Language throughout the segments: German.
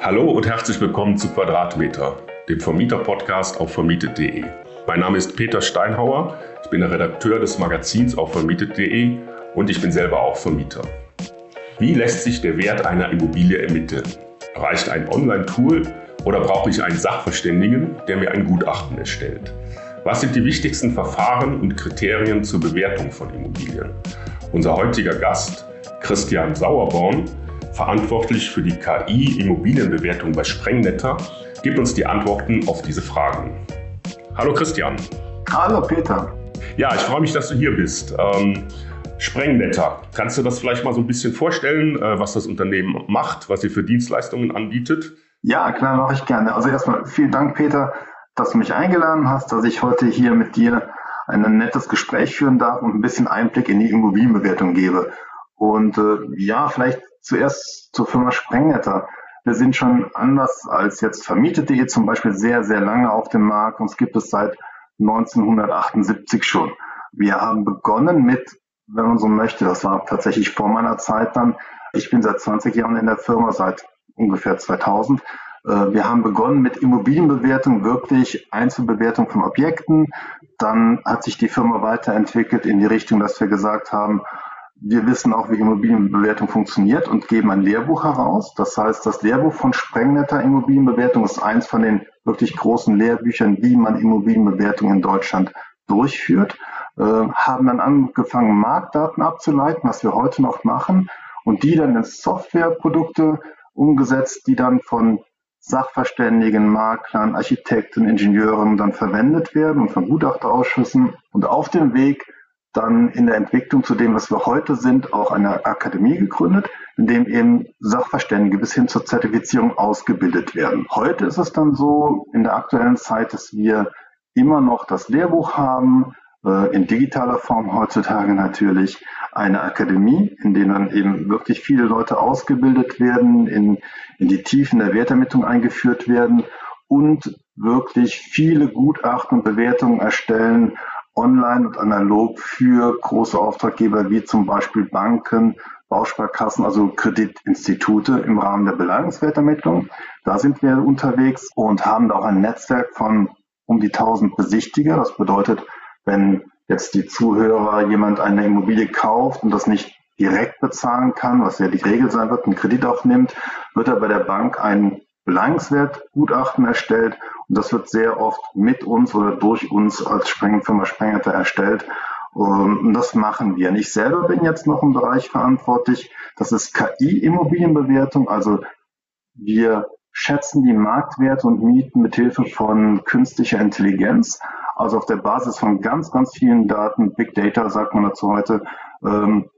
Hallo und herzlich willkommen zu Quadratmeter, dem Vermieter-Podcast auf vermietet.de. Mein Name ist Peter Steinhauer, ich bin der Redakteur des Magazins auf vermietet.de und ich bin selber auch Vermieter. Wie lässt sich der Wert einer Immobilie ermitteln? Reicht ein Online-Tool oder brauche ich einen Sachverständigen, der mir ein Gutachten erstellt? Was sind die wichtigsten Verfahren und Kriterien zur Bewertung von Immobilien? Unser heutiger Gast, Christian Sauerborn, verantwortlich für die KI-Immobilienbewertung bei Sprengnetter, gibt uns die Antworten auf diese Fragen. Hallo Christian. Hallo Peter. Ja, ich freue mich, dass du hier bist. Ähm, Sprengnetter, kannst du das vielleicht mal so ein bisschen vorstellen, äh, was das Unternehmen macht, was ihr für Dienstleistungen anbietet? Ja, klar, mache ich gerne. Also erstmal vielen Dank, Peter, dass du mich eingeladen hast, dass ich heute hier mit dir ein nettes Gespräch führen darf und ein bisschen Einblick in die Immobilienbewertung gebe. Und äh, ja, vielleicht zuerst zur Firma Sprengnetter. Wir sind schon anders als jetzt Vermietet.de zum Beispiel sehr, sehr lange auf dem Markt. Uns gibt es seit 1978 schon. Wir haben begonnen mit, wenn man so möchte, das war tatsächlich vor meiner Zeit dann. Ich bin seit 20 Jahren in der Firma, seit ungefähr 2000. Äh, wir haben begonnen mit Immobilienbewertung, wirklich Einzelbewertung von Objekten. Dann hat sich die Firma weiterentwickelt in die Richtung, dass wir gesagt haben, wir wissen auch, wie Immobilienbewertung funktioniert und geben ein Lehrbuch heraus. Das heißt, das Lehrbuch von Sprengnetter Immobilienbewertung ist eins von den wirklich großen Lehrbüchern, wie man Immobilienbewertung in Deutschland durchführt. Äh, haben dann angefangen, Marktdaten abzuleiten, was wir heute noch machen, und die dann in Softwareprodukte umgesetzt, die dann von Sachverständigen, Maklern, Architekten, Ingenieuren dann verwendet werden und von Gutachterausschüssen. Und auf dem Weg dann in der Entwicklung zu dem, was wir heute sind, auch eine Akademie gegründet, in dem eben Sachverständige bis hin zur Zertifizierung ausgebildet werden. Heute ist es dann so in der aktuellen Zeit, dass wir immer noch das Lehrbuch haben, äh, in digitaler Form heutzutage natürlich eine Akademie, in der dann eben wirklich viele Leute ausgebildet werden, in, in die Tiefen der Wertermittlung eingeführt werden und wirklich viele Gutachten und Bewertungen erstellen, online und analog für große Auftraggeber wie zum Beispiel Banken, Bausparkassen, also Kreditinstitute im Rahmen der Beleihungswertermittlung. Da sind wir unterwegs und haben da auch ein Netzwerk von um die 1000 Besichtiger. Das bedeutet, wenn jetzt die Zuhörer jemand eine Immobilie kauft und das nicht direkt bezahlen kann, was ja die Regel sein wird, einen Kredit aufnimmt, wird er bei der Bank ein Beleihungswertgutachten erstellt und das wird sehr oft mit uns oder durch uns als Firma Sprengerte erstellt. Und das machen wir. Und ich selber bin jetzt noch im Bereich verantwortlich. Das ist KI-Immobilienbewertung. Also wir schätzen die Marktwerte und Mieten mit Hilfe von künstlicher Intelligenz. Also auf der Basis von ganz, ganz vielen Daten, Big Data sagt man dazu heute, ähm,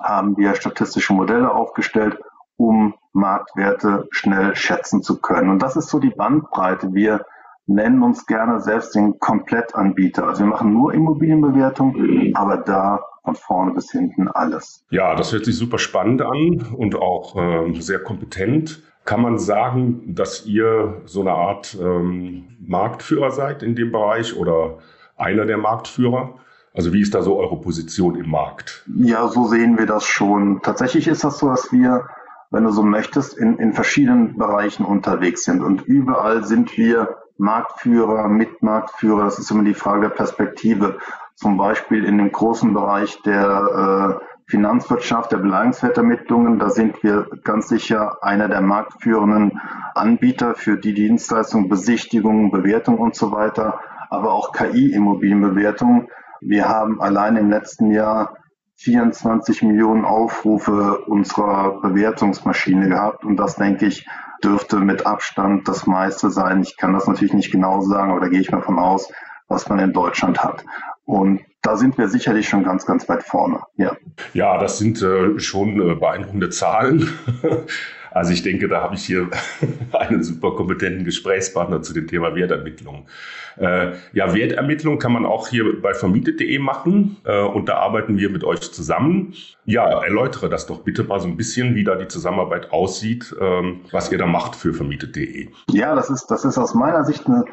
haben wir statistische Modelle aufgestellt um Marktwerte schnell schätzen zu können. Und das ist so die Bandbreite. Wir nennen uns gerne selbst den Komplettanbieter. Also wir machen nur Immobilienbewertung, aber da von vorne bis hinten alles. Ja, das hört sich super spannend an und auch äh, sehr kompetent. Kann man sagen, dass ihr so eine Art ähm, Marktführer seid in dem Bereich oder einer der Marktführer? Also wie ist da so eure Position im Markt? Ja, so sehen wir das schon. Tatsächlich ist das so, dass wir wenn du so möchtest, in, in verschiedenen Bereichen unterwegs sind. Und überall sind wir Marktführer, Mitmarktführer. Das ist immer die Frage der Perspektive. Zum Beispiel in dem großen Bereich der äh, Finanzwirtschaft, der Beleihungswertermittlungen, da sind wir ganz sicher einer der marktführenden Anbieter für die Dienstleistung Besichtigung, Bewertung und so weiter, aber auch KI-Immobilienbewertung. Wir haben allein im letzten Jahr 24 Millionen Aufrufe unserer Bewertungsmaschine gehabt und das denke ich dürfte mit Abstand das meiste sein. Ich kann das natürlich nicht genau sagen, aber da gehe ich mal von aus, was man in Deutschland hat. Und da sind wir sicherlich schon ganz, ganz weit vorne. Ja, ja das sind äh, schon äh, beeindruckende Zahlen. Also ich denke, da habe ich hier einen super kompetenten Gesprächspartner zu dem Thema Wertermittlung. Äh, ja, Wertermittlung kann man auch hier bei vermietet.de machen äh, und da arbeiten wir mit euch zusammen. Ja, erläutere das doch bitte mal so ein bisschen, wie da die Zusammenarbeit aussieht, ähm, was ihr da macht für vermietet.de. Ja, das ist, das ist aus meiner Sicht eine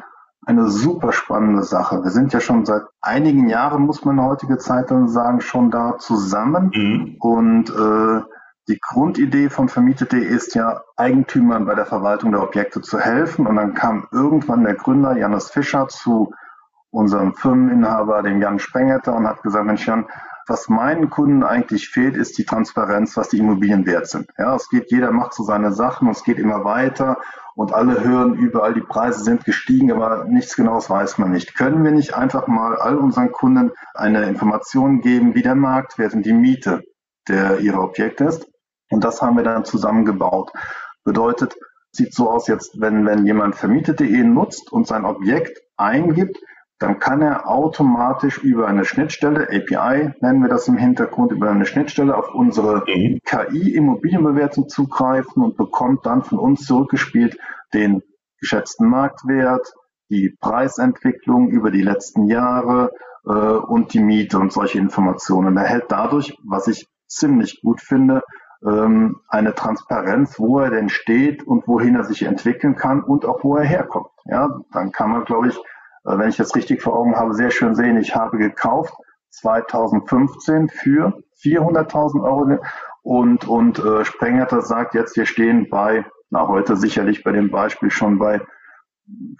eine super spannende Sache. Wir sind ja schon seit einigen Jahren, muss man in heutige Zeit dann sagen, schon da zusammen. Mhm. Und äh, die Grundidee von Vermietet.de ist ja, Eigentümern bei der Verwaltung der Objekte zu helfen. Und dann kam irgendwann der Gründer Janis Fischer zu unserem Firmeninhaber, dem Jan Sprengetter, und hat gesagt, Mensch Jan, was meinen Kunden eigentlich fehlt, ist die Transparenz, was die Immobilien wert sind. Ja, es geht, jeder macht so seine Sachen und es geht immer weiter und alle hören überall, die Preise sind gestiegen, aber nichts Genaues weiß man nicht. Können wir nicht einfach mal all unseren Kunden eine Information geben, wie der Marktwert und die Miete der ihrer Objekte ist? Und das haben wir dann zusammengebaut. Bedeutet, sieht so aus jetzt, wenn, wenn jemand vermietet.de nutzt und sein Objekt eingibt, dann kann er automatisch über eine Schnittstelle, API nennen wir das im Hintergrund, über eine Schnittstelle auf unsere mhm. KI-Immobilienbewertung zugreifen und bekommt dann von uns zurückgespielt den geschätzten Marktwert, die Preisentwicklung über die letzten Jahre äh, und die Miete und solche Informationen. Er erhält dadurch, was ich ziemlich gut finde, ähm, eine Transparenz, wo er denn steht und wohin er sich entwickeln kann und auch wo er herkommt. Ja, dann kann man, glaube ich, äh, wenn ich das richtig vor Augen habe, sehr schön sehen. Ich habe gekauft 2015 für 400.000 Euro und, und äh, Sprengert sagt jetzt, wir stehen bei, na heute sicherlich bei dem Beispiel schon bei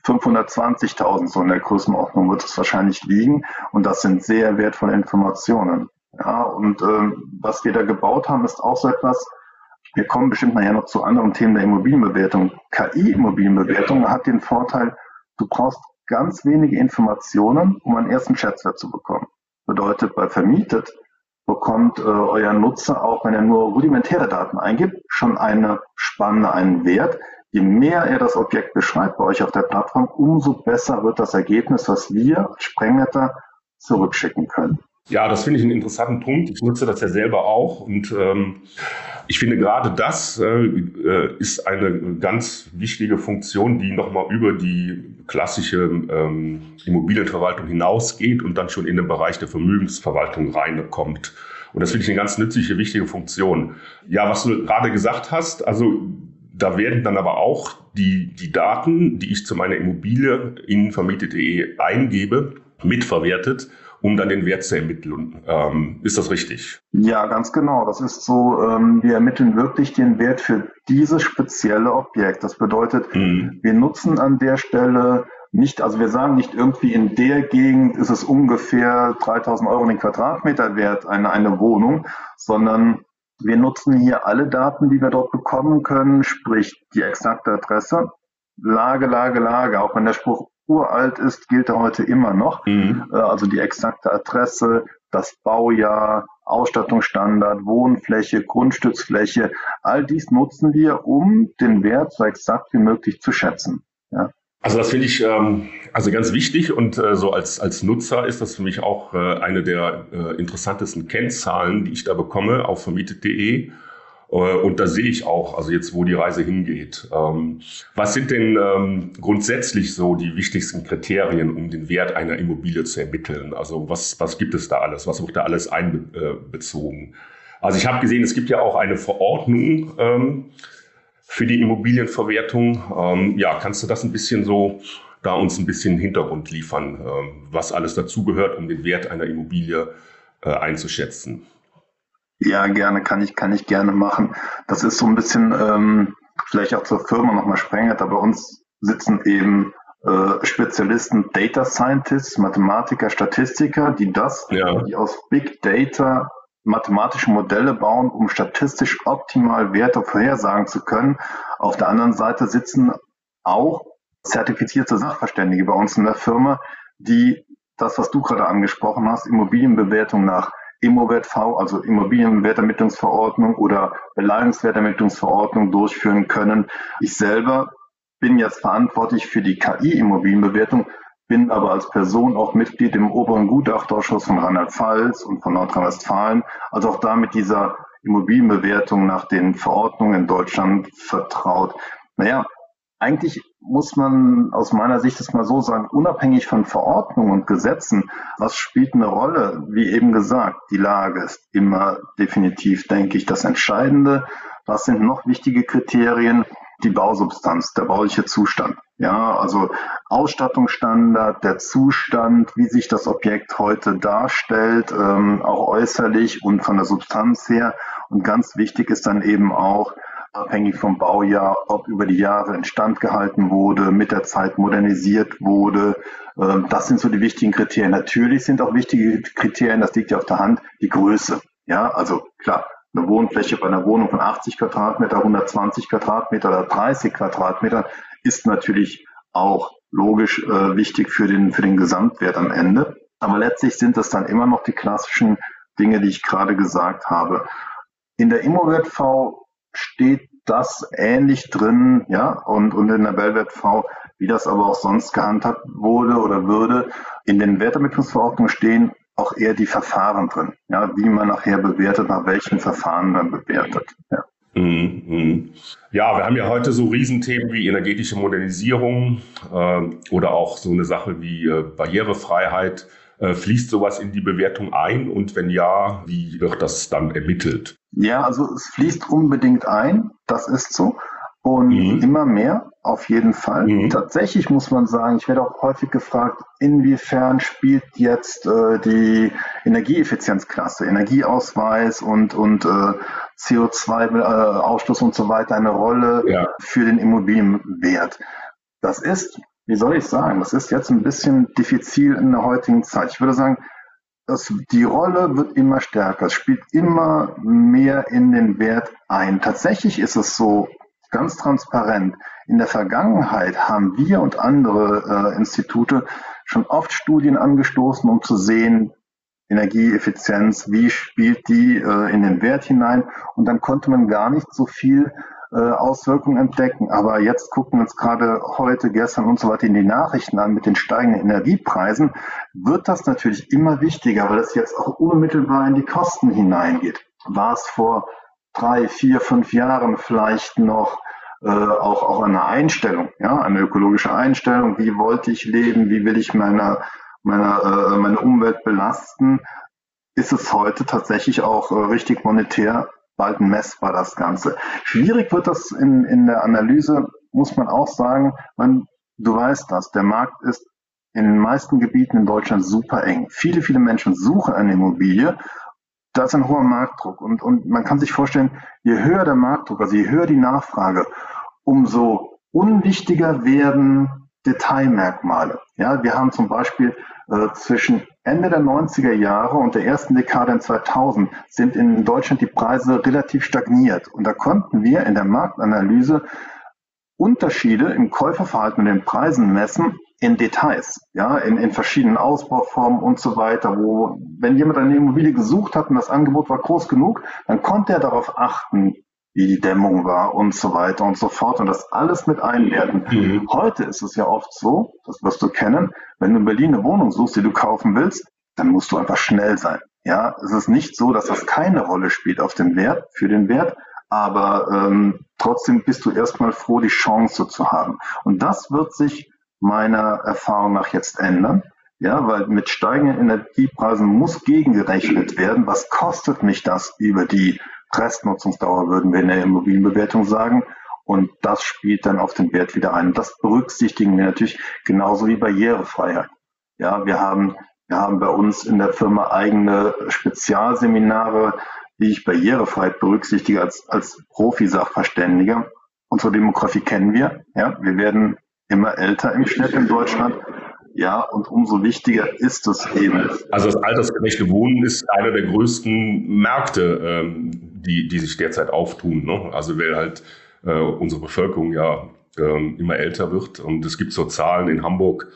520.000, so in der Größenordnung wird es wahrscheinlich liegen. Und das sind sehr wertvolle Informationen. Ja, und ähm, was wir da gebaut haben, ist auch so etwas, wir kommen bestimmt nachher noch zu anderen Themen der Immobilienbewertung. KI-Immobilienbewertung hat den Vorteil, du brauchst ganz wenige Informationen, um einen ersten Schätzwert zu bekommen. Bedeutet, bei vermietet bekommt äh, euer Nutzer auch, wenn er nur rudimentäre Daten eingibt, schon eine Spanne, einen Wert. Je mehr er das Objekt beschreibt bei euch auf der Plattform, umso besser wird das Ergebnis, was wir als Sprengnetter zurückschicken können. Ja, das finde ich einen interessanten Punkt. Ich nutze das ja selber auch und ähm, ich finde gerade das äh, äh ist eine ganz wichtige Funktion, die nochmal über die klassische ähm, Immobilienverwaltung hinausgeht und dann schon in den Bereich der Vermögensverwaltung reinkommt. Und das finde ich eine ganz nützliche, wichtige Funktion. Ja, was du gerade gesagt hast, also da werden dann aber auch die, die Daten, die ich zu meiner Immobilie in vermietet.de eingebe, mitverwertet um dann den Wert zu ermitteln. Ähm, ist das richtig? Ja, ganz genau. Das ist so, ähm, wir ermitteln wirklich den Wert für dieses spezielle Objekt. Das bedeutet, mhm. wir nutzen an der Stelle nicht, also wir sagen nicht irgendwie in der Gegend ist es ungefähr 3000 Euro den Quadratmeter wert, eine, eine Wohnung, sondern wir nutzen hier alle Daten, die wir dort bekommen können, sprich die exakte Adresse, Lage, Lage, Lage, auch wenn der Spruch uralt ist, gilt er heute immer noch. Mhm. Äh, also die exakte Adresse, das Baujahr, Ausstattungsstandard, Wohnfläche, Grundstücksfläche, all dies nutzen wir, um den Wert so exakt wie möglich zu schätzen. Ja. Also das finde ich ähm, also ganz wichtig und äh, so als, als Nutzer ist das für mich auch äh, eine der äh, interessantesten Kennzahlen, die ich da bekomme auf vermietet.de. Äh, und da sehe ich auch, also jetzt, wo die Reise hingeht. Ähm, was sind denn ähm, grundsätzlich so die wichtigsten Kriterien, um den Wert einer Immobilie zu ermitteln? Also was, was gibt es da alles? Was wird da alles einbezogen? Also ich habe gesehen, es gibt ja auch eine Verordnung ähm, für die Immobilienverwertung. ja, kannst du das ein bisschen so da uns ein bisschen Hintergrund liefern, was alles dazugehört, um den Wert einer Immobilie äh, einzuschätzen? Ja, gerne, kann ich, kann ich gerne machen. Das ist so ein bisschen, ähm, vielleicht auch zur Firma nochmal sprengend, aber bei uns sitzen eben äh, Spezialisten, Data Scientists, Mathematiker, Statistiker, die das, ja. die aus Big Data mathematische Modelle bauen, um statistisch optimal Werte vorhersagen zu können. Auf der anderen Seite sitzen auch zertifizierte Sachverständige bei uns in der Firma, die das, was du gerade angesprochen hast, Immobilienbewertung nach ImmoWert-V, also Immobilienwertermittlungsverordnung oder Beleihungswertermittlungsverordnung durchführen können. Ich selber bin jetzt verantwortlich für die KI-Immobilienbewertung, bin aber als Person auch Mitglied im oberen Gutachterausschuss von Rheinland-Pfalz und von Nordrhein-Westfalen, also auch da mit dieser Immobilienbewertung nach den Verordnungen in Deutschland vertraut. Naja, eigentlich muss man aus meiner Sicht das mal so sagen, unabhängig von Verordnungen und Gesetzen, was spielt eine Rolle? Wie eben gesagt, die Lage ist immer definitiv, denke ich, das Entscheidende. Was sind noch wichtige Kriterien? Die Bausubstanz, der bauliche Zustand. Ja, also Ausstattungsstandard, der Zustand, wie sich das Objekt heute darstellt, ähm, auch äußerlich und von der Substanz her Und ganz wichtig ist dann eben auch, abhängig vom Baujahr, ob über die Jahre instand gehalten wurde, mit der Zeit modernisiert wurde. Ähm, das sind so die wichtigen Kriterien. Natürlich sind auch wichtige Kriterien, das liegt ja auf der Hand, die Größe. Ja, also klar, eine Wohnfläche bei einer Wohnung von 80 Quadratmeter, 120 Quadratmeter oder 30 Quadratmeter ist natürlich auch logisch äh, wichtig für den, für den Gesamtwert am Ende. Aber letztlich sind das dann immer noch die klassischen Dinge, die ich gerade gesagt habe. In der ImmoWert-V steht das ähnlich drin, ja, und, und in der Bellwert V, wie das aber auch sonst gehandhabt wurde oder würde. In den Wertermittlungsverordnungen stehen auch eher die Verfahren drin, ja, wie man nachher bewertet, nach welchen Verfahren man bewertet. Ja. Mhm, mhm. Ja, wir haben ja heute so Riesenthemen wie energetische Modernisierung äh, oder auch so eine Sache wie äh, Barrierefreiheit. Äh, fließt sowas in die Bewertung ein und wenn ja, wie wird das dann ermittelt? Ja, also es fließt unbedingt ein, das ist so. Und mhm. immer mehr, auf jeden Fall. Mhm. Tatsächlich muss man sagen, ich werde auch häufig gefragt, inwiefern spielt jetzt äh, die Energieeffizienzklasse, Energieausweis und, und äh, CO2-Ausstoß äh, und so weiter eine Rolle ja. für den Immobilienwert. Das ist, wie soll ich sagen, das ist jetzt ein bisschen diffizil in der heutigen Zeit. Ich würde sagen, das, die Rolle wird immer stärker, es spielt immer mehr in den Wert ein. Tatsächlich ist es so, ganz transparent, in der Vergangenheit haben wir und andere äh, Institute schon oft Studien angestoßen, um zu sehen, Energieeffizienz, wie spielt die äh, in den Wert hinein. Und dann konnte man gar nicht so viel Auswirkungen entdecken. Aber jetzt gucken wir uns gerade heute, gestern und so weiter in die Nachrichten an mit den steigenden Energiepreisen, wird das natürlich immer wichtiger, weil es jetzt auch unmittelbar in die Kosten hineingeht. War es vor drei, vier, fünf Jahren vielleicht noch äh, auch, auch eine Einstellung, ja, eine ökologische Einstellung, wie wollte ich leben, wie will ich meine, meine, äh, meine Umwelt belasten, ist es heute tatsächlich auch äh, richtig monetär bald messbar, das Ganze. Schwierig wird das in, in der Analyse, muss man auch sagen, man, du weißt das, der Markt ist in den meisten Gebieten in Deutschland super eng. Viele, viele Menschen suchen eine Immobilie da ist ein hoher Marktdruck. Und, und man kann sich vorstellen, je höher der Marktdruck, also je höher die Nachfrage, umso unwichtiger werden Detailmerkmale. Ja, wir haben zum Beispiel äh, zwischen Ende der 90er Jahre und der ersten Dekade in 2000 sind in Deutschland die Preise relativ stagniert. Und da konnten wir in der Marktanalyse Unterschiede im Käuferverhalten und den Preisen messen, in Details, ja, in, in verschiedenen Ausbauformen und so weiter, wo, wenn jemand eine Immobilie gesucht hat und das Angebot war groß genug, dann konnte er darauf achten, wie die Dämmung war und so weiter und so fort und das alles mit einwerten. Mhm. Heute ist es ja oft so, das wirst du kennen, wenn du in Berlin eine Wohnung suchst, die du kaufen willst, dann musst du einfach schnell sein. Ja, es ist nicht so, dass das keine Rolle spielt auf den Wert, für den Wert, aber ähm, trotzdem bist du erstmal froh, die Chance zu haben. Und das wird sich meiner Erfahrung nach jetzt ändern. Ja, weil mit steigenden Energiepreisen muss gegengerechnet werden. Was kostet mich das über die Restnutzungsdauer, würden wir in der Immobilienbewertung sagen. Und das spielt dann auf den Wert wieder ein. Das berücksichtigen wir natürlich genauso wie Barrierefreiheit. Ja, wir haben, wir haben bei uns in der Firma eigene Spezialseminare, die ich Barrierefreiheit berücksichtige als, als Profi-Sachverständiger. Unsere Demografie kennen wir. Ja, wir werden immer älter im Schnitt in Deutschland. Ja, und umso wichtiger ist es eben. Also das altersgerechte Wohnen ist einer der größten Märkte, ähm, die, die sich derzeit auftun. Ne? Also weil halt äh, unsere Bevölkerung ja ähm, immer älter wird. Und es gibt so Zahlen in Hamburg,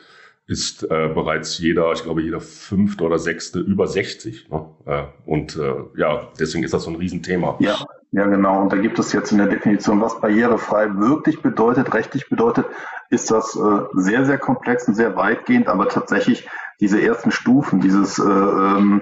ist äh, bereits jeder, ich glaube, jeder fünfte oder sechste über 60. Ne? Äh, und äh, ja, deswegen ist das so ein Riesenthema. Ja, ja, genau. Und da gibt es jetzt in der Definition, was barrierefrei wirklich bedeutet, rechtlich bedeutet, ist das äh, sehr, sehr komplex und sehr weitgehend, aber tatsächlich diese ersten Stufen, dieses äh,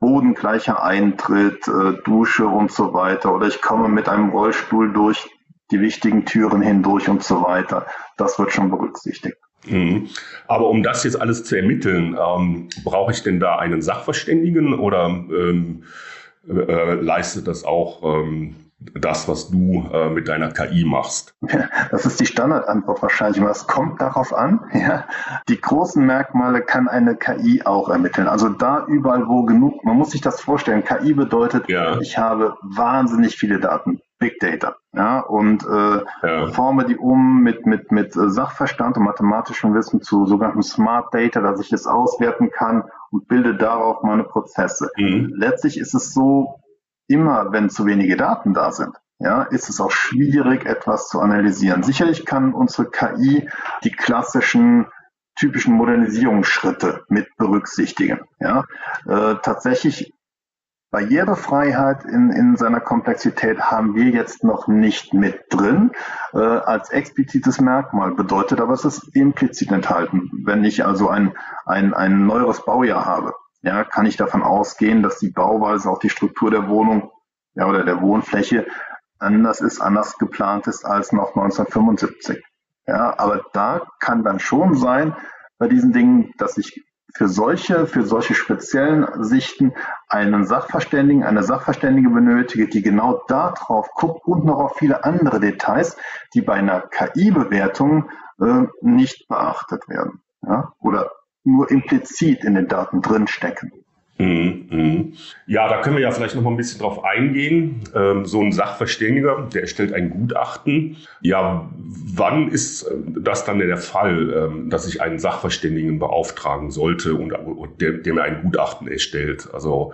bodengleicher Eintritt, äh, Dusche und so weiter, oder ich komme mit einem Rollstuhl durch die wichtigen Türen hindurch und so weiter, das wird schon berücksichtigt. Mhm. Aber um das jetzt alles zu ermitteln, ähm, brauche ich denn da einen Sachverständigen oder ähm, äh, leistet das auch ähm, das, was du äh, mit deiner KI machst? Das ist die Standardantwort wahrscheinlich. Was kommt darauf an? Ja, die großen Merkmale kann eine KI auch ermitteln. Also da überall, wo genug, man muss sich das vorstellen. KI bedeutet, ja. ich habe wahnsinnig viele Daten. Big Data. Ja, und äh, ja. forme die um mit, mit, mit Sachverstand und mathematischem Wissen zu sogenannten Smart Data, dass ich es auswerten kann und bilde darauf meine Prozesse. Mhm. Letztlich ist es so, immer wenn zu wenige Daten da sind, ja, ist es auch schwierig, etwas zu analysieren. Sicherlich kann unsere KI die klassischen typischen Modernisierungsschritte mit berücksichtigen. Ja, äh, tatsächlich Barrierefreiheit in, in seiner Komplexität haben wir jetzt noch nicht mit drin äh, als explizites Merkmal, bedeutet aber es ist implizit enthalten. Wenn ich also ein, ein, ein neueres Baujahr habe, ja, kann ich davon ausgehen, dass die Bauweise, auch die Struktur der Wohnung ja, oder der Wohnfläche anders ist, anders geplant ist als noch 1975. Ja, aber da kann dann schon sein, bei diesen Dingen, dass ich für solche, für solche speziellen Sichten einen Sachverständigen, eine Sachverständige benötige, die genau darauf guckt und noch auf viele andere Details, die bei einer KI-Bewertung äh, nicht beachtet werden. Ja? Oder nur implizit in den Daten drinstecken. Mhm, mhm. Ja, da können wir ja vielleicht noch mal ein bisschen drauf eingehen. Ähm, so ein Sachverständiger, der erstellt ein Gutachten. Ja, wann ist äh, das dann der Fall, ähm, dass ich einen Sachverständigen beauftragen sollte und, der, der, mir ein Gutachten erstellt? Also,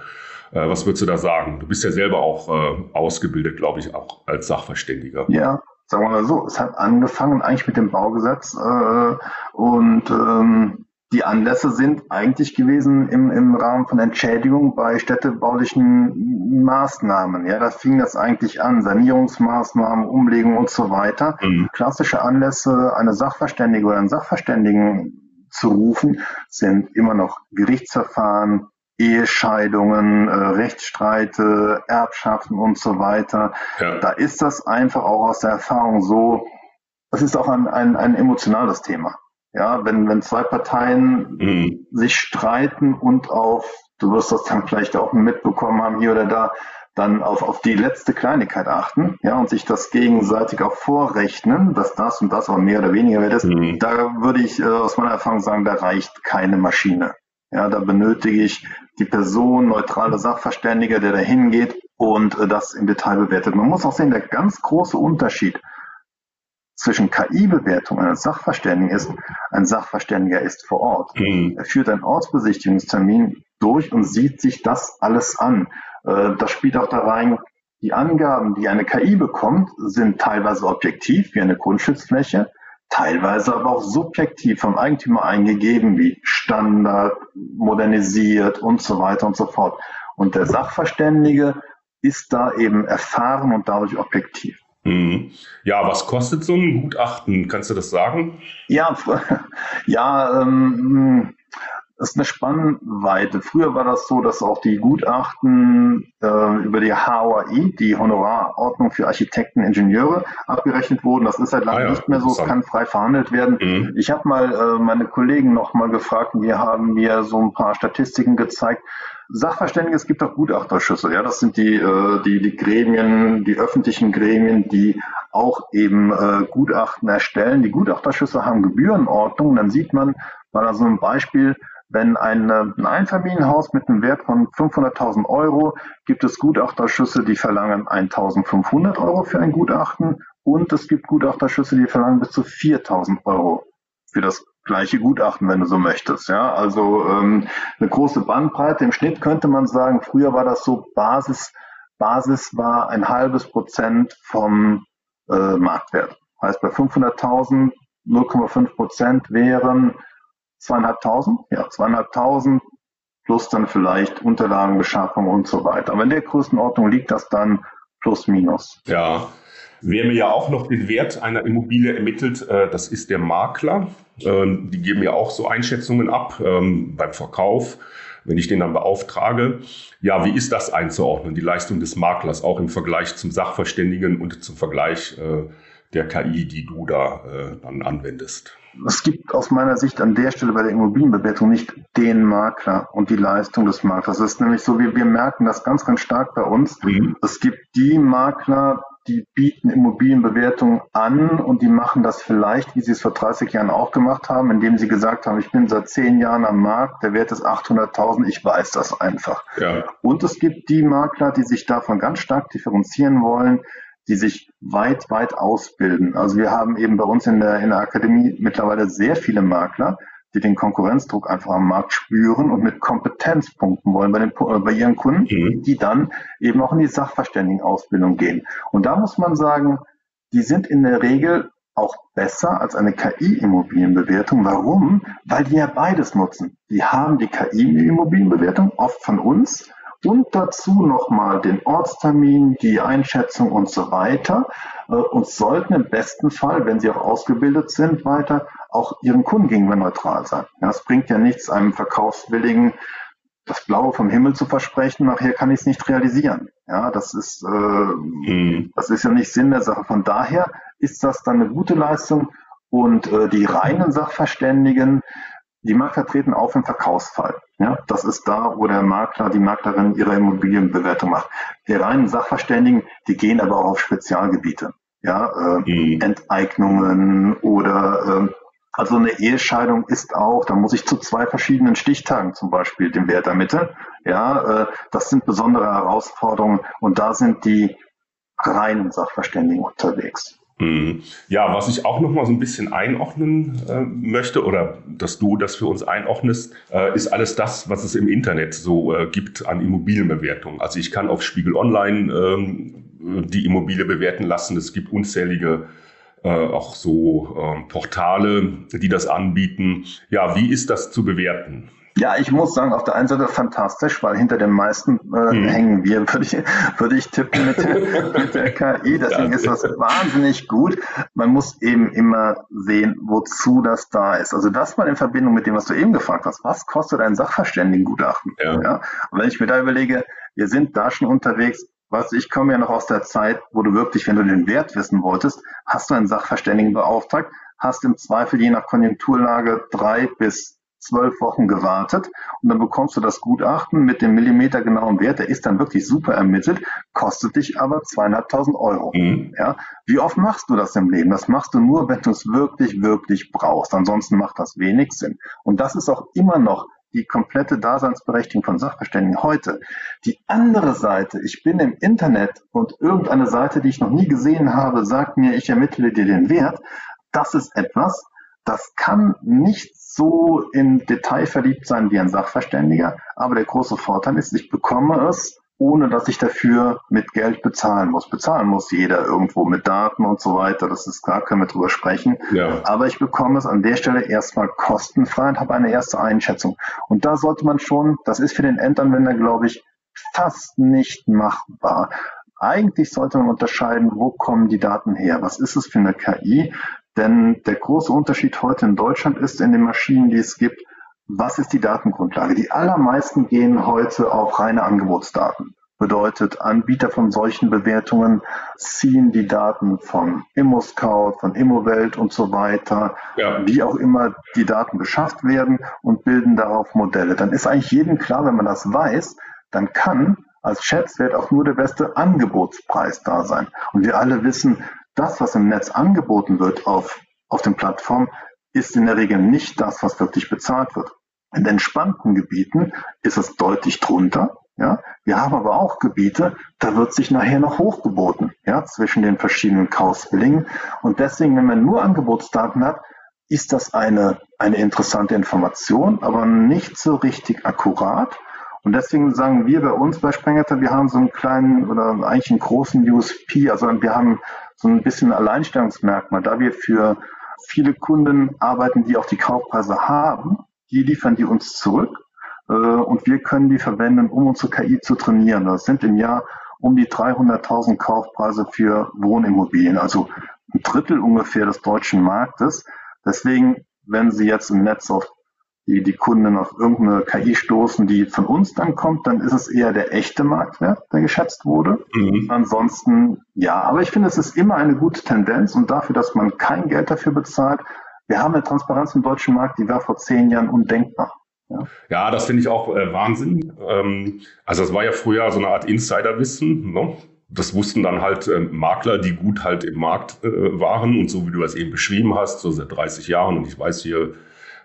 äh, was würdest du da sagen? Du bist ja selber auch äh, ausgebildet, glaube ich, auch als Sachverständiger. Ja, sagen wir mal so, es hat angefangen eigentlich mit dem Baugesetz äh, und ähm, die Anlässe sind eigentlich gewesen im, im Rahmen von Entschädigung bei städtebaulichen Maßnahmen. Ja, da fing das eigentlich an, Sanierungsmaßnahmen, Umlegung und so weiter. Mhm. Klassische Anlässe, eine Sachverständige oder einen Sachverständigen zu rufen, sind immer noch Gerichtsverfahren, Ehescheidungen, äh, Rechtsstreite, Erbschaften und so weiter. Ja. Da ist das einfach auch aus der Erfahrung so, das ist auch ein, ein, ein emotionales Thema. Ja, wenn, wenn zwei Parteien mhm. sich streiten und auf, du wirst das dann vielleicht auch mitbekommen haben, hier oder da, dann auf, auf die letzte Kleinigkeit achten, ja, und sich das gegenseitig auch vorrechnen, dass das und das auch mehr oder weniger wert ist, mhm. da würde ich äh, aus meiner Erfahrung sagen, da reicht keine Maschine. Ja, da benötige ich die Person, neutrale Sachverständige, der da hingeht und äh, das im Detail bewertet. Man muss auch sehen, der ganz große Unterschied zwischen KI-Bewertung eines Sachverständigen ist, ein Sachverständiger ist vor Ort. Mhm. Er führt einen Ortsbesichtigungstermin durch und sieht sich das alles an. Äh, das spielt auch da rein, die Angaben, die eine KI bekommt, sind teilweise objektiv, wie eine Grundstücksfläche, teilweise aber auch subjektiv vom Eigentümer eingegeben, wie Standard, modernisiert und so weiter und so fort. Und der Sachverständige ist da eben erfahren und dadurch objektiv. Mhm. Ja, was kostet so ein Gutachten? Kannst du das sagen? Ja, ja, ähm, das ist eine Spannweite. Früher war das so, dass auch die Gutachten äh, über die HOAI, die Honorarordnung für Architekten, Ingenieure, abgerechnet wurden. Das ist seit langem ah ja, nicht mehr so. Es kann frei verhandelt werden. Mhm. Ich habe mal äh, meine Kollegen noch mal gefragt, die haben mir so ein paar Statistiken gezeigt, Sachverständige, es gibt auch Gutachterschüsse. Ja, das sind die, äh, die, die Gremien, die öffentlichen Gremien, die auch eben äh, Gutachten erstellen. Die Gutachterschüsse haben Gebührenordnung. Dann sieht man bei so also einem Beispiel, wenn ein, ein Einfamilienhaus mit einem Wert von 500.000 Euro gibt es Gutachterschüsse, die verlangen 1.500 Euro für ein Gutachten und es gibt Gutachterschüsse, die verlangen bis zu 4.000 Euro für das gleiche Gutachten, wenn du so möchtest. Ja, also ähm, eine große Bandbreite. Im Schnitt könnte man sagen, früher war das so Basis, Basis war ein halbes Prozent vom äh, Marktwert. Heißt bei 500.000 0,5 Prozent wären zweieinhalbtausend, ja zweieinhalbtausend plus dann vielleicht Unterlagenbeschaffung und so weiter. Aber in der Größenordnung liegt das dann plus minus. Ja, Wer mir ja auch noch den Wert einer Immobilie ermittelt, äh, das ist der Makler. Ähm, die geben ja auch so Einschätzungen ab ähm, beim Verkauf, wenn ich den dann beauftrage. Ja, wie ist das einzuordnen, die Leistung des Maklers, auch im Vergleich zum Sachverständigen und zum Vergleich äh, der KI, die du da äh, dann anwendest? Es gibt aus meiner Sicht an der Stelle bei der Immobilienbewertung nicht den Makler und die Leistung des Maklers. Es ist nämlich so, wir, wir merken das ganz, ganz stark bei uns. Mhm. Es gibt die Makler, die bieten Immobilienbewertungen an und die machen das vielleicht, wie sie es vor 30 Jahren auch gemacht haben, indem sie gesagt haben, ich bin seit zehn Jahren am Markt, der Wert ist 800.000, ich weiß das einfach. Ja. Und es gibt die Makler, die sich davon ganz stark differenzieren wollen, die sich weit, weit ausbilden. Also wir haben eben bei uns in der, in der Akademie mittlerweile sehr viele Makler, die den Konkurrenzdruck einfach am Markt spüren und mit Kompetenz punkten wollen bei, den, äh, bei ihren Kunden, mhm. die dann eben auch in die Sachverständigenausbildung gehen. Und da muss man sagen, die sind in der Regel auch besser als eine KI-Immobilienbewertung. Warum? Weil die ja beides nutzen. Die haben die KI-Immobilienbewertung oft von uns und dazu nochmal den Ortstermin, die Einschätzung und so weiter äh, und sollten im besten Fall, wenn sie auch ausgebildet sind, weiter auch ihren Kunden gegenüber neutral sein. Ja, es bringt ja nichts, einem Verkaufswilligen das Blaue vom Himmel zu versprechen, nachher kann ich es nicht realisieren. Ja, das ist, äh, mhm. das ist ja nicht Sinn der Sache. Von daher ist das dann eine gute Leistung und äh, die reinen Sachverständigen, die Makler treten auf im Verkaufsfall. Ja, das ist da, wo der Makler, die Maklerin ihre Immobilienbewertung macht. Die reinen Sachverständigen, die gehen aber auch auf Spezialgebiete. Ja, äh, mhm. Enteignungen oder äh, also eine Ehescheidung ist auch, da muss ich zu zwei verschiedenen Stichtagen zum Beispiel den Wert ermitteln. Ja, äh, das sind besondere Herausforderungen und da sind die reinen Sachverständigen unterwegs. Mhm. Ja, was ich auch noch mal so ein bisschen einordnen äh, möchte oder dass du das für uns einordnest, äh, ist alles das, was es im Internet so äh, gibt an Immobilienbewertungen. Also ich kann auf Spiegel Online ähm, die Immobilie bewerten lassen. Es gibt unzählige äh, auch so ähm, Portale, die das anbieten. Ja, wie ist das zu bewerten? Ja, ich muss sagen, auf der einen Seite fantastisch, weil hinter den meisten äh, hm. hängen wir, würde ich, würde ich tippen mit der, mit der KI. Deswegen ist das wahnsinnig gut. Man muss eben immer sehen, wozu das da ist. Also das mal in Verbindung mit dem, was du eben gefragt hast. Was kostet ein Sachverständigengutachten? Ja. ja. Und wenn ich mir da überlege, wir sind da schon unterwegs, was ich komme ja noch aus der Zeit, wo du wirklich, wenn du den Wert wissen wolltest, hast du einen Sachverständigen beauftragt, hast im Zweifel je nach Konjunkturlage drei bis zwölf Wochen gewartet und dann bekommst du das Gutachten mit dem millimetergenauen Wert, der ist dann wirklich super ermittelt, kostet dich aber zweieinhalbtausend Euro. Mhm. Ja, wie oft machst du das im Leben? Das machst du nur, wenn du es wirklich, wirklich brauchst. Ansonsten macht das wenig Sinn. Und das ist auch immer noch die komplette Daseinsberechtigung von Sachverständigen heute. Die andere Seite, ich bin im Internet und irgendeine Seite, die ich noch nie gesehen habe, sagt mir, ich ermittle dir den Wert. Das ist etwas, das kann nicht so in Detail verliebt sein wie ein Sachverständiger, aber der große Vorteil ist, ich bekomme es ohne dass ich dafür mit Geld bezahlen muss. Bezahlen muss jeder irgendwo mit Daten und so weiter. Das ist klar, können wir drüber sprechen. Ja. Aber ich bekomme es an der Stelle erstmal kostenfrei und habe eine erste Einschätzung. Und da sollte man schon, das ist für den Endanwender, glaube ich, fast nicht machbar. Eigentlich sollte man unterscheiden, wo kommen die Daten her? Was ist es für eine KI? Denn der große Unterschied heute in Deutschland ist in den Maschinen, die es gibt, was ist die Datengrundlage? Die allermeisten gehen heute auf reine Angebotsdaten. Bedeutet, Anbieter von solchen Bewertungen ziehen die Daten von ImmoScout, von ImmoWelt und so weiter, ja. wie auch immer die Daten beschafft werden und bilden darauf Modelle. Dann ist eigentlich jedem klar, wenn man das weiß, dann kann als Schätzwert auch nur der beste Angebotspreis da sein. Und wir alle wissen, das, was im Netz angeboten wird auf, auf den Plattformen, ist in der Regel nicht das, was wirklich bezahlt wird. In entspannten Gebieten ist es deutlich drunter. Ja, wir haben aber auch Gebiete, da wird sich nachher noch hochgeboten, ja, zwischen den verschiedenen Kaufsbillingen. Und deswegen, wenn man nur Angebotsdaten hat, ist das eine, eine interessante Information, aber nicht so richtig akkurat. Und deswegen sagen wir bei uns bei Sprengeter, wir haben so einen kleinen oder eigentlich einen großen USP, also wir haben so ein bisschen Alleinstellungsmerkmal, da wir für viele Kunden arbeiten, die auch die Kaufpreise haben, die liefern die uns zurück äh, und wir können die verwenden, um unsere KI zu trainieren. Das sind im Jahr um die 300.000 Kaufpreise für Wohnimmobilien, also ein Drittel ungefähr des deutschen Marktes. Deswegen, wenn Sie jetzt im Netz auf die, die Kunden auf irgendeine KI stoßen, die von uns dann kommt, dann ist es eher der echte Marktwert, der geschätzt wurde. Mhm. Ansonsten, ja, aber ich finde, es ist immer eine gute Tendenz und dafür, dass man kein Geld dafür bezahlt, wir haben eine Transparenz im deutschen Markt, die war vor zehn Jahren undenkbar. Ja, ja das finde ich auch äh, Wahnsinn. Ähm, also es war ja früher so eine Art Insiderwissen. Ne? Das wussten dann halt äh, Makler, die gut halt im Markt äh, waren und so wie du das eben beschrieben hast, so seit 30 Jahren und ich weiß hier,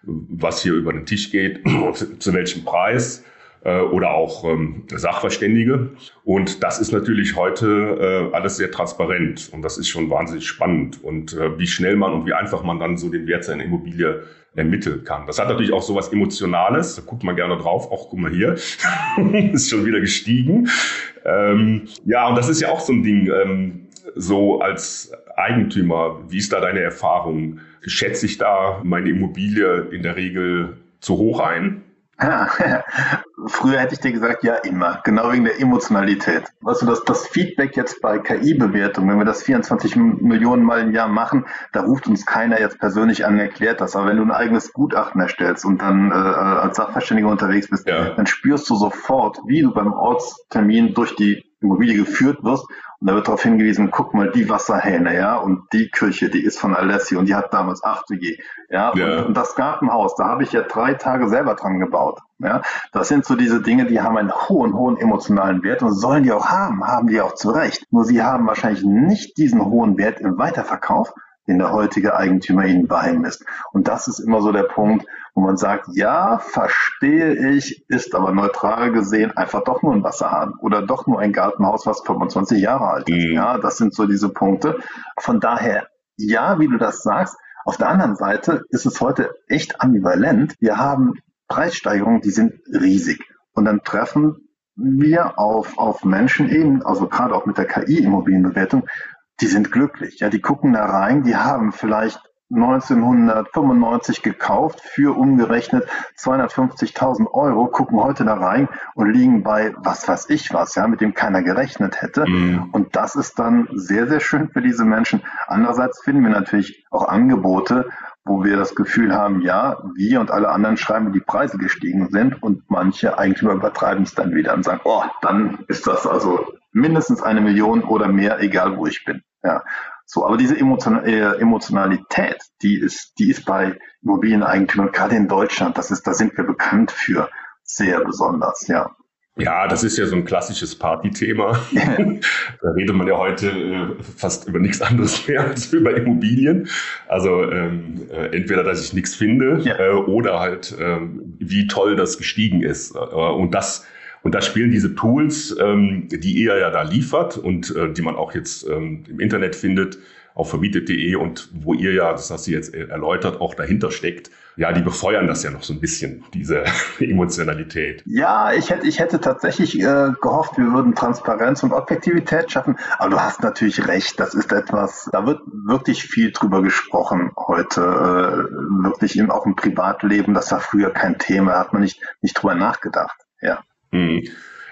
was hier über den Tisch geht, zu welchem Preis äh, oder auch ähm, Sachverständige. Und das ist natürlich heute äh, alles sehr transparent und das ist schon wahnsinnig spannend. Und äh, wie schnell man und wie einfach man dann so den Wert seiner Immobilie ermitteln kann. Das hat natürlich auch so was Emotionales. Da guckt man gerne drauf. Auch guck mal hier, ist schon wieder gestiegen. Ähm, ja, und das ist ja auch so ein Ding. Ähm, so als Eigentümer, wie ist da deine Erfahrung? Schätze ich da meine Immobilie in der Regel zu hoch ein? Früher hätte ich dir gesagt, ja, immer. Genau wegen der Emotionalität. Weißt du, das, das Feedback jetzt bei KI-Bewertung, wenn wir das 24 Millionen Mal im Jahr machen, da ruft uns keiner jetzt persönlich an und erklärt das. Aber wenn du ein eigenes Gutachten erstellst und dann äh, als Sachverständiger unterwegs bist, ja. dann spürst du sofort, wie du beim Ortstermin durch die Immobilie geführt wirst und da wird darauf hingewiesen, guck mal, die Wasserhähne, ja, und die Küche, die ist von Alessi und die hat damals, ach du je, ja, ja. Und, und, das Gartenhaus, da habe ich ja drei Tage selber dran gebaut, ja. Das sind so diese Dinge, die haben einen hohen, hohen emotionalen Wert und sollen die auch haben, haben die auch zu Recht. Nur sie haben wahrscheinlich nicht diesen hohen Wert im Weiterverkauf, den der heutige Eigentümer ihnen beheimnisst. Und das ist immer so der Punkt, wo man sagt, ja, verstehe ich, ist aber neutral gesehen einfach doch nur ein Wasserhahn oder doch nur ein Gartenhaus, was 25 Jahre alt ist. Mhm. Ja, das sind so diese Punkte. Von daher, ja, wie du das sagst, auf der anderen Seite ist es heute echt ambivalent. Wir haben Preissteigerungen, die sind riesig. Und dann treffen wir auf, auf Menschen eben, also gerade auch mit der KI-Immobilienbewertung, die sind glücklich. Ja, die gucken da rein, die haben vielleicht 1995 gekauft für umgerechnet 250.000 Euro, gucken heute da rein und liegen bei was weiß ich was, ja, mit dem keiner gerechnet hätte. Mhm. Und das ist dann sehr, sehr schön für diese Menschen. Andererseits finden wir natürlich auch Angebote, wo wir das Gefühl haben, ja, wir und alle anderen schreiben, die Preise gestiegen sind und manche Eigentümer übertreiben es dann wieder und sagen, oh, dann ist das also mindestens eine Million oder mehr, egal wo ich bin. Ja. So, aber diese Emotion, äh, Emotionalität, die ist, die ist bei Immobilieneigentümern, gerade in Deutschland, das ist, da sind wir bekannt für sehr besonders, ja. Ja, das ist ja so ein klassisches Partythema. da redet man ja heute äh, fast über nichts anderes mehr als über Immobilien. Also ähm, äh, entweder, dass ich nichts finde ja. äh, oder halt, ähm, wie toll das gestiegen ist. Äh, und das und da spielen diese Tools, ähm, die ihr ja da liefert und äh, die man auch jetzt ähm, im Internet findet, auf vermietet.de und wo ihr ja, das hast du jetzt erläutert, auch dahinter steckt, ja, die befeuern das ja noch so ein bisschen, diese Emotionalität. Ja, ich hätte, ich hätte tatsächlich äh, gehofft, wir würden Transparenz und Objektivität schaffen, aber du hast natürlich recht, das ist etwas, da wird wirklich viel drüber gesprochen heute, äh, wirklich im, auch im Privatleben, das war früher kein Thema, da hat man nicht, nicht drüber nachgedacht, ja. Mhm.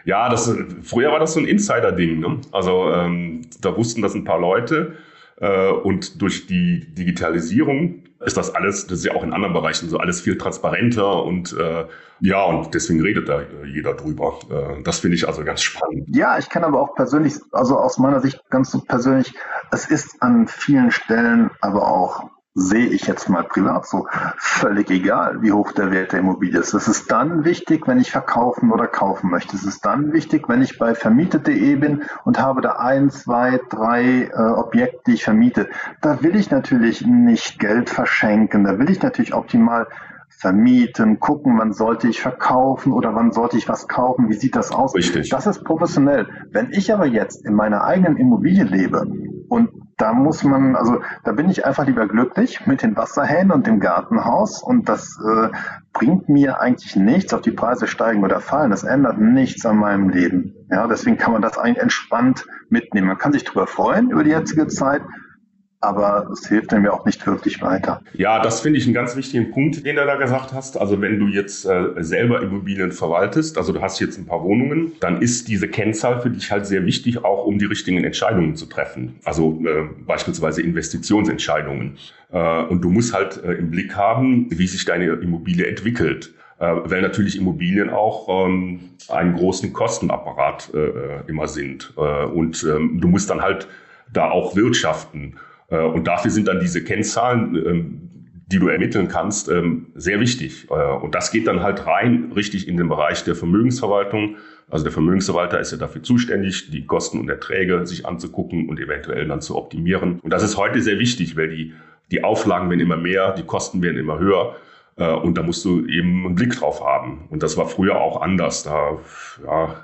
Ja, das, früher war das so ein Insider-Ding. Ne? Also ähm, da wussten das ein paar Leute. Äh, und durch die Digitalisierung ist das alles, das ist ja auch in anderen Bereichen so alles viel transparenter und äh, ja, und deswegen redet da jeder drüber. Äh, das finde ich also ganz spannend. Ja, ich kann aber auch persönlich, also aus meiner Sicht ganz so persönlich, es ist an vielen Stellen aber auch sehe ich jetzt mal privat so, völlig egal, wie hoch der Wert der Immobilie ist. Es ist dann wichtig, wenn ich verkaufen oder kaufen möchte. Es ist dann wichtig, wenn ich bei vermietet.de bin und habe da ein, zwei, drei äh, Objekte, die ich vermiete. Da will ich natürlich nicht Geld verschenken. Da will ich natürlich optimal vermieten, gucken, wann sollte ich verkaufen oder wann sollte ich was kaufen, wie sieht das aus. Richtig. Das ist professionell. Wenn ich aber jetzt in meiner eigenen Immobilie lebe und da muss man, also da bin ich einfach lieber glücklich mit den Wasserhähnen und dem Gartenhaus und das äh, bringt mir eigentlich nichts, ob die Preise steigen oder fallen. Das ändert nichts an meinem Leben. Ja, deswegen kann man das eigentlich entspannt mitnehmen. Man kann sich darüber freuen über die jetzige Zeit, aber es hilft mir auch nicht wirklich weiter. Ja, das finde ich einen ganz wichtigen Punkt, den du da gesagt hast. Also wenn du jetzt äh, selber Immobilien verwaltest, also du hast jetzt ein paar Wohnungen, dann ist diese Kennzahl für dich halt sehr wichtig, auch um die richtigen Entscheidungen zu treffen. Also äh, beispielsweise Investitionsentscheidungen. Äh, und du musst halt äh, im Blick haben, wie sich deine Immobilie entwickelt äh, weil natürlich Immobilien auch ähm, einen großen Kostenapparat äh, äh immer sind. Äh, und ähm, du musst dann halt da auch wirtschaften. Äh, und dafür sind dann diese Kennzahlen, ähm, die du ermitteln kannst, ähm, sehr wichtig. Äh, und das geht dann halt rein richtig in den Bereich der Vermögensverwaltung. Also der Vermögensverwalter ist ja dafür zuständig, die Kosten und Erträge sich anzugucken und eventuell dann zu optimieren. Und das ist heute sehr wichtig, weil die, die Auflagen werden immer mehr, die Kosten werden immer höher. Äh, und da musst du eben einen Blick drauf haben. Und das war früher auch anders. Da ja,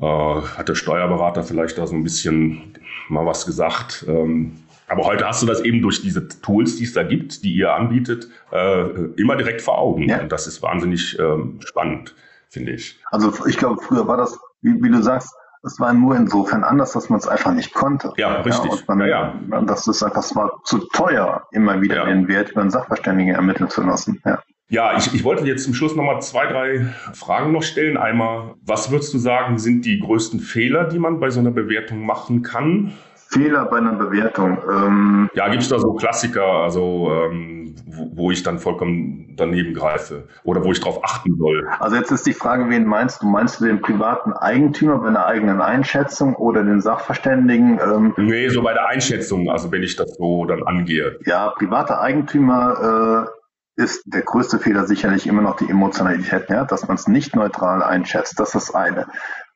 hat der Steuerberater vielleicht da so ein bisschen mal was gesagt. Ähm, aber heute hast du das eben durch diese Tools, die es da gibt, die ihr anbietet, äh, immer direkt vor Augen. Ja. Und das ist wahnsinnig ähm, spannend, finde ich. Also ich glaube, früher war das, wie, wie du sagst, es war nur insofern anders, dass man es einfach nicht konnte. Ja, richtig. Ja, man, ja, ja. Das ist einfach war zu teuer, immer wieder ja. den Wert über einen Sachverständigen ermitteln zu lassen. Ja. Ja, ich, ich wollte jetzt zum Schluss nochmal zwei, drei Fragen noch stellen. Einmal, was würdest du sagen, sind die größten Fehler, die man bei so einer Bewertung machen kann? Fehler bei einer Bewertung. Ähm, ja, gibt es da so Klassiker, also ähm, wo, wo, ich dann vollkommen daneben greife oder wo ich darauf achten soll? Also jetzt ist die Frage, wen meinst du? Meinst du den privaten Eigentümer bei einer eigenen Einschätzung oder den Sachverständigen? Ähm, nee, so bei der Einschätzung, also wenn ich das so dann angehe. Ja, private Eigentümer äh, ist der größte Fehler sicherlich immer noch die Emotionalität, ja, dass man es nicht neutral einschätzt. Das ist das eine.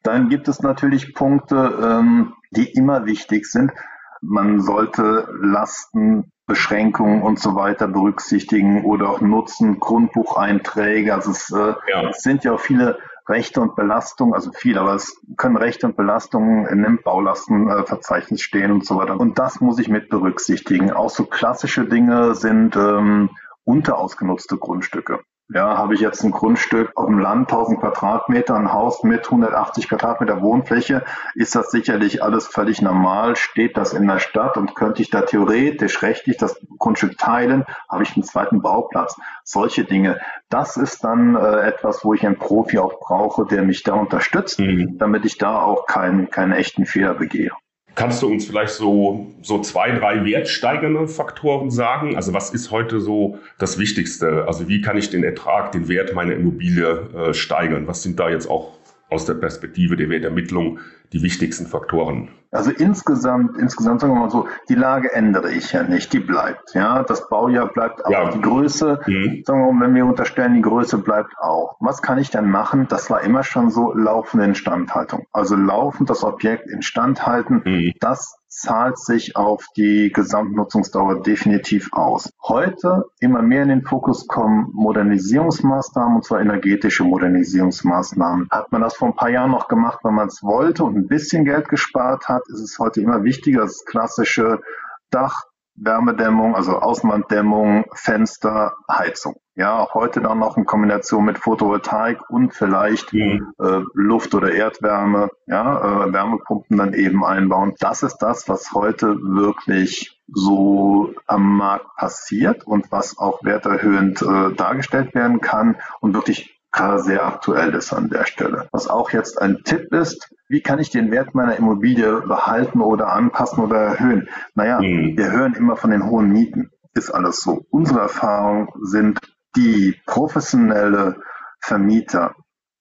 Dann gibt es natürlich Punkte, ähm, die immer wichtig sind. Man sollte Lasten, Beschränkungen und so weiter berücksichtigen oder auch Nutzen, Grundbucheinträge. Also es, äh, ja. es sind ja auch viele Rechte und Belastungen, also viel, aber es können Rechte und Belastungen in einem Baulastenverzeichnis stehen und so weiter. Und das muss ich mit berücksichtigen. Auch so klassische Dinge sind ähm, unterausgenutzte Grundstücke. Ja, habe ich jetzt ein Grundstück auf dem Land, 1000 Quadratmeter, ein Haus mit 180 Quadratmeter Wohnfläche, ist das sicherlich alles völlig normal. Steht das in der Stadt und könnte ich da theoretisch rechtlich das Grundstück teilen, habe ich einen zweiten Bauplatz. Solche Dinge. Das ist dann äh, etwas, wo ich einen Profi auch brauche, der mich da unterstützt, mhm. damit ich da auch keinen, keinen echten Fehler begehe. Kannst du uns vielleicht so, so zwei, drei wertsteigernde Faktoren sagen? Also was ist heute so das Wichtigste? Also wie kann ich den Ertrag, den Wert meiner Immobilie äh, steigern? Was sind da jetzt auch aus der Perspektive der Wertermittlung die wichtigsten Faktoren? Also insgesamt, insgesamt sagen wir mal so, die Lage ändere ich ja nicht, die bleibt. Ja, das Baujahr bleibt auch. Ja. Die Größe, mhm. sagen wir mal, wenn wir unterstellen, die Größe bleibt auch. Was kann ich dann machen? Das war immer schon so laufende Instandhaltung. Also laufend das Objekt instand halten, mhm. das zahlt sich auf die Gesamtnutzungsdauer definitiv aus. Heute immer mehr in den Fokus kommen Modernisierungsmaßnahmen und zwar energetische Modernisierungsmaßnahmen. Hat man das vor ein paar Jahren noch gemacht, weil man es wollte und ein bisschen Geld gespart hat, ist es heute immer wichtiger, das klassische Dach, Wärmedämmung, also Außenwanddämmung, Fenster, Heizung. Ja, auch heute dann noch in Kombination mit Photovoltaik und vielleicht mhm. äh, Luft- oder Erdwärme, ja, äh, Wärmepumpen dann eben einbauen. Das ist das, was heute wirklich so am Markt passiert und was auch werterhöhend äh, dargestellt werden kann und wirklich sehr aktuell ist an der Stelle. Was auch jetzt ein Tipp ist, wie kann ich den Wert meiner Immobilie behalten oder anpassen oder erhöhen? Naja, mhm. wir hören immer von den hohen Mieten. Ist alles so. Unsere Erfahrungen sind, die professionelle Vermieter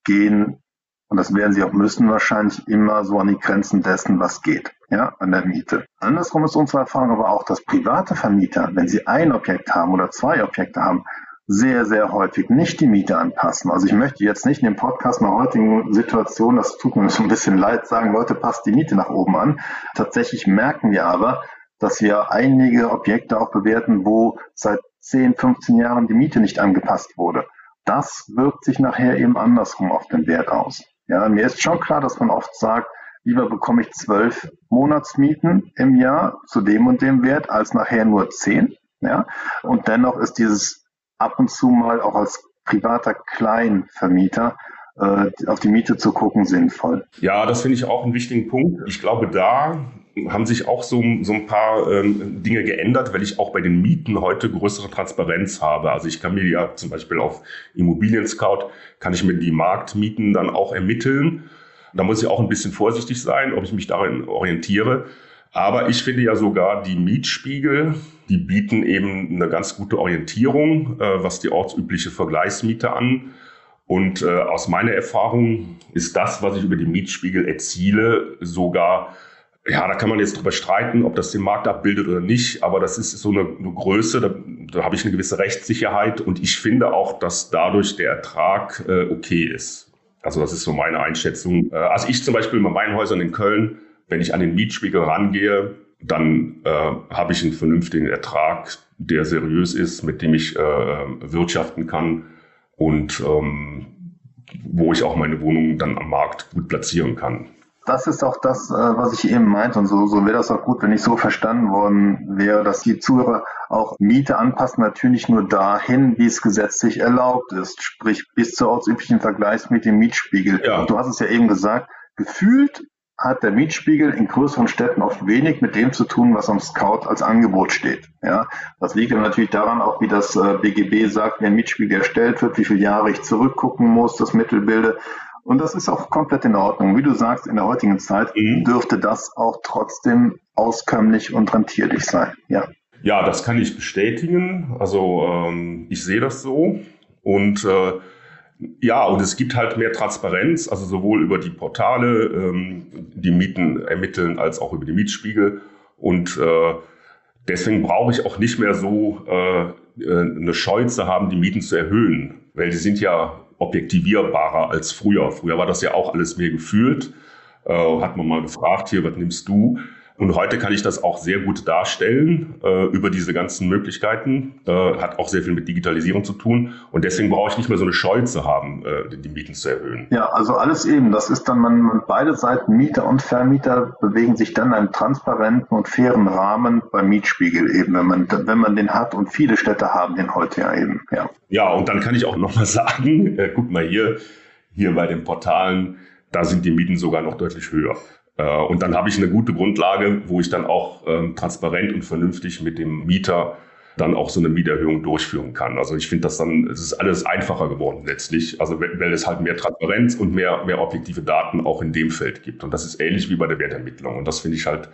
gehen, und das werden sie auch müssen, wahrscheinlich immer so an die Grenzen dessen, was geht, ja, an der Miete. Andersrum ist unsere Erfahrung aber auch, dass private Vermieter, wenn sie ein Objekt haben oder zwei Objekte haben, sehr, sehr häufig nicht die Miete anpassen. Also ich möchte jetzt nicht in dem Podcast in der heutigen Situation, das tut mir so ein bisschen leid, sagen, Leute, passt die Miete nach oben an. Tatsächlich merken wir aber, dass wir einige Objekte auch bewerten, wo seit 10, 15 Jahren die Miete nicht angepasst wurde. Das wirkt sich nachher eben andersrum auf den Wert aus. Ja, mir ist schon klar, dass man oft sagt, lieber bekomme ich zwölf Monatsmieten im Jahr zu dem und dem Wert, als nachher nur zehn. Ja, und dennoch ist dieses ab und zu mal auch als privater Kleinvermieter äh, auf die Miete zu gucken sinnvoll. Ja, das finde ich auch einen wichtigen Punkt. Ich glaube, da haben sich auch so, so ein paar ähm, Dinge geändert, weil ich auch bei den Mieten heute größere Transparenz habe. Also ich kann mir ja zum Beispiel auf Immobilien Scout, kann ich mir die Marktmieten dann auch ermitteln. Da muss ich auch ein bisschen vorsichtig sein, ob ich mich darin orientiere. Aber ich finde ja sogar die Mietspiegel, die bieten eben eine ganz gute Orientierung, äh, was die ortsübliche Vergleichsmiete an. Und äh, aus meiner Erfahrung ist das, was ich über die Mietspiegel erziele, sogar, ja, da kann man jetzt drüber streiten, ob das den Markt abbildet oder nicht, aber das ist so eine, eine Größe, da, da habe ich eine gewisse Rechtssicherheit und ich finde auch, dass dadurch der Ertrag äh, okay ist. Also das ist so meine Einschätzung. Äh, also ich zum Beispiel bei meinen Häusern in Köln, wenn ich an den Mietspiegel rangehe, dann äh, habe ich einen vernünftigen Ertrag, der seriös ist, mit dem ich äh, wirtschaften kann und ähm, wo ich auch meine Wohnung dann am Markt gut platzieren kann. Das ist auch das, äh, was ich eben meinte. Und so, so wäre das auch gut, wenn ich so verstanden worden wäre, dass die Zuhörer auch Miete anpassen, natürlich nur dahin, wie es gesetzlich erlaubt ist. Sprich, bis zur ortsüblichen Vergleichsmiete im Mietspiegel. Ja. Du hast es ja eben gesagt, gefühlt hat der Mietspiegel in größeren Städten oft wenig mit dem zu tun, was am Scout als Angebot steht. Ja, das liegt aber natürlich daran, auch wie das BGB äh, sagt, wie ein Mietspiegel erstellt wird, wie viele Jahre ich zurückgucken muss, das Mittel bilde. Und das ist auch komplett in Ordnung. Wie du sagst, in der heutigen Zeit mhm. dürfte das auch trotzdem auskömmlich und rentierlich sein. Ja. Ja, das kann ich bestätigen. Also ähm, ich sehe das so. Und äh, ja, und es gibt halt mehr Transparenz, also sowohl über die Portale, ähm, die Mieten ermitteln, als auch über die Mietspiegel. Und äh, deswegen brauche ich auch nicht mehr so äh, äh, eine Scheu zu haben, die Mieten zu erhöhen, weil die sind ja objektivierbarer als früher. Früher war das ja auch alles mehr gefühlt. Äh, hat man mal gefragt, hier, was nimmst du? Und heute kann ich das auch sehr gut darstellen äh, über diese ganzen Möglichkeiten. Äh, hat auch sehr viel mit Digitalisierung zu tun. Und deswegen brauche ich nicht mehr so eine Scheu zu haben, äh, die Mieten zu erhöhen. Ja, also alles eben. Das ist dann, man, beide Seiten, Mieter und Vermieter, bewegen sich dann in einem transparenten und fairen Rahmen beim Mietspiegel eben, wenn man, wenn man den hat. Und viele Städte haben den heute ja eben. Ja, ja und dann kann ich auch nochmal sagen, äh, guck mal hier, hier bei den Portalen, da sind die Mieten sogar noch deutlich höher. Äh, und dann habe ich eine gute Grundlage, wo ich dann auch ähm, transparent und vernünftig mit dem Mieter dann auch so eine Mieterhöhung durchführen kann. Also ich finde das dann, es ist alles einfacher geworden letztlich. Also weil es halt mehr Transparenz und mehr, mehr objektive Daten auch in dem Feld gibt. Und das ist ähnlich wie bei der Wertermittlung. Und das finde ich halt,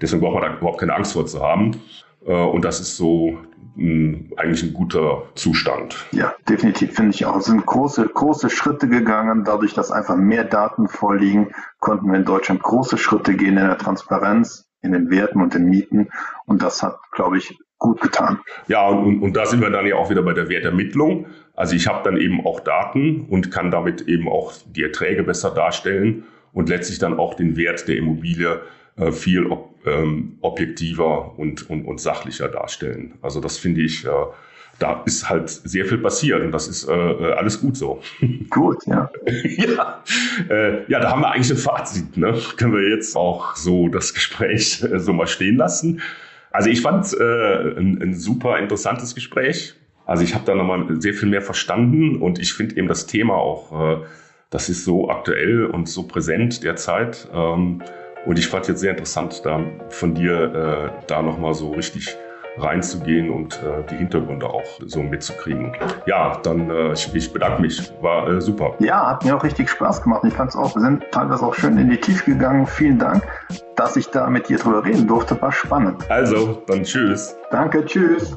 deswegen braucht man da überhaupt keine Angst vor zu haben. Äh, und das ist so mh, eigentlich ein guter Zustand. Ja, definitiv finde ich auch. Es sind große, große Schritte gegangen. Dadurch, dass einfach mehr Daten vorliegen, konnten wir in Deutschland große Schritte gehen in der Transparenz, in den Werten und den Mieten. Und das hat, glaube ich, gut getan. Ja, und, und da sind wir dann ja auch wieder bei der Wertermittlung. Also ich habe dann eben auch Daten und kann damit eben auch die Erträge besser darstellen und letztlich dann auch den Wert der Immobilie äh, viel ob, ähm, objektiver und, und, und sachlicher darstellen. Also das finde ich, äh, da ist halt sehr viel passiert und das ist äh, äh alles gut so. Gut, ja. ja, äh, ja, da haben wir eigentlich ein Fazit. Ne? Können wir jetzt auch so das Gespräch äh, so mal stehen lassen. Also ich fand äh, ein, ein super interessantes Gespräch. Also ich habe da nochmal sehr viel mehr verstanden und ich finde eben das Thema auch, äh, das ist so aktuell und so präsent derzeit. Ähm, und ich fand jetzt sehr interessant, da von dir äh, da nochmal so richtig reinzugehen und äh, die Hintergründe auch so mitzukriegen. Ja, dann äh, ich, ich bedanke mich. War äh, super. Ja, hat mir auch richtig Spaß gemacht. Ich fand es auch, wir sind teilweise auch schön in die Tiefe gegangen. Vielen Dank, dass ich da mit dir drüber reden durfte. War spannend. Also, dann tschüss. Danke, tschüss.